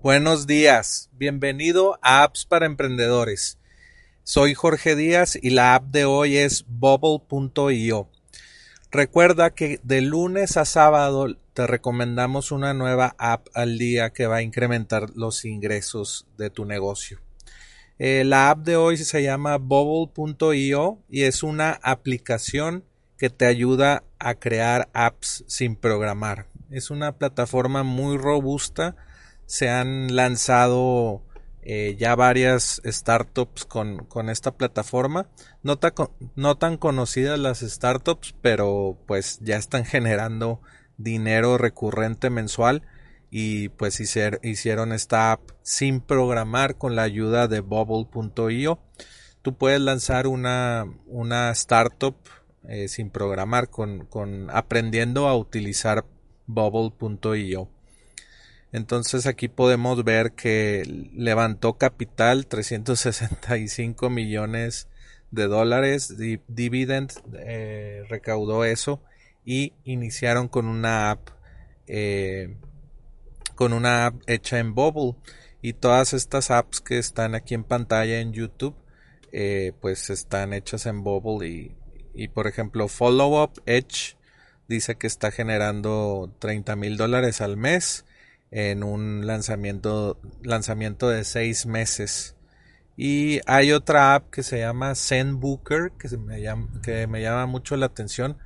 Buenos días, bienvenido a Apps para Emprendedores. Soy Jorge Díaz y la app de hoy es bubble.io. Recuerda que de lunes a sábado te recomendamos una nueva app al día que va a incrementar los ingresos de tu negocio. Eh, la app de hoy se llama bubble.io y es una aplicación que te ayuda a crear apps sin programar. Es una plataforma muy robusta se han lanzado eh, ya varias startups con, esta plataforma. No, no, tan conocidas las startups, pero pues ya están generando dinero recurrente mensual y pues hicieron esta app sin programar con la ayuda de bubble.io. Tú puedes lanzar una, una startup eh, sin programar con, con aprendiendo a utilizar bubble.io. Entonces aquí podemos ver que levantó capital 365 millones de dólares, dividend eh, recaudó eso y iniciaron con una app eh, con una app hecha en Bubble. Y todas estas apps que están aquí en pantalla en YouTube eh, pues están hechas en Bubble y, y por ejemplo Follow Up Edge dice que está generando 30 mil dólares al mes en un lanzamiento, lanzamiento de seis meses. Y hay otra app que se llama ZenBooker, que, me llama, que me llama mucho la atención,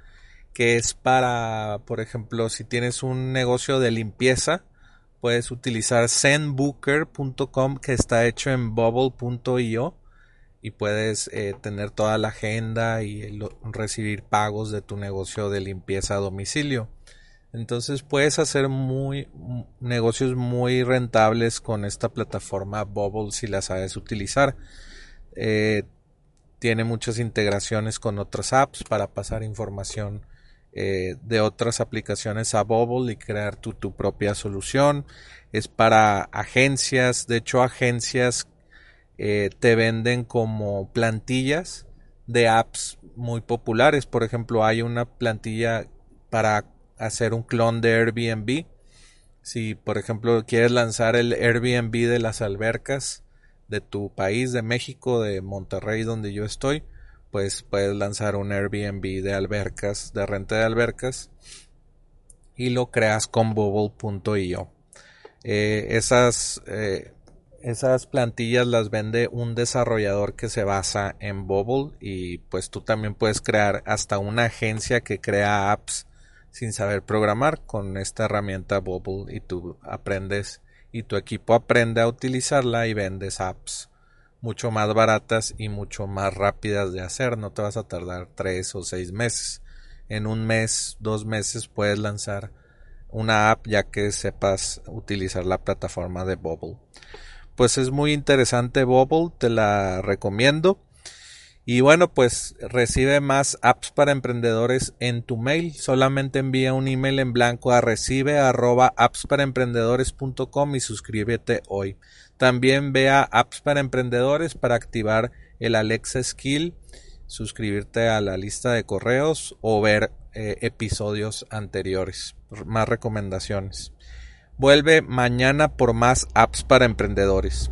que es para, por ejemplo, si tienes un negocio de limpieza, puedes utilizar zenbooker.com que está hecho en bubble.io y puedes eh, tener toda la agenda y recibir pagos de tu negocio de limpieza a domicilio. Entonces puedes hacer negocios muy rentables con esta plataforma Bubble si la sabes utilizar. Eh, tiene muchas integraciones con otras apps para pasar información eh, de otras aplicaciones a Bubble y crear tu, tu, propia solución. Es para agencias, de hecho agencias eh, te venden como plantillas de apps muy populares. Por ejemplo, hay una plantilla para hacer un clon de Airbnb. Si, por ejemplo, quieres lanzar el Airbnb de las albercas de tu país, de México, de Monterrey, donde yo estoy, pues puedes lanzar un Airbnb de albercas, de renta de albercas, y lo creas con bubble.io. Eh, esas, eh, esas plantillas las vende un desarrollador que se basa en Bubble y pues tú también puedes crear hasta una agencia que crea apps sin saber programar con esta herramienta Bubble y tú aprendes y tu equipo aprende a utilizarla y vendes apps mucho más baratas y mucho más rápidas de hacer. No te vas a tardar tres o seis meses. En un mes, dos meses puedes lanzar una app ya que sepas utilizar la plataforma de Bubble. Pues es muy interesante Bubble, te la recomiendo. Y bueno, pues recibe más apps para emprendedores en tu mail. Solamente envía un email en blanco a recibe arroba y suscríbete hoy. También ve a apps para emprendedores para activar el Alexa Skill, suscribirte a la lista de correos o ver eh, episodios anteriores. Más recomendaciones. Vuelve mañana por más apps para emprendedores.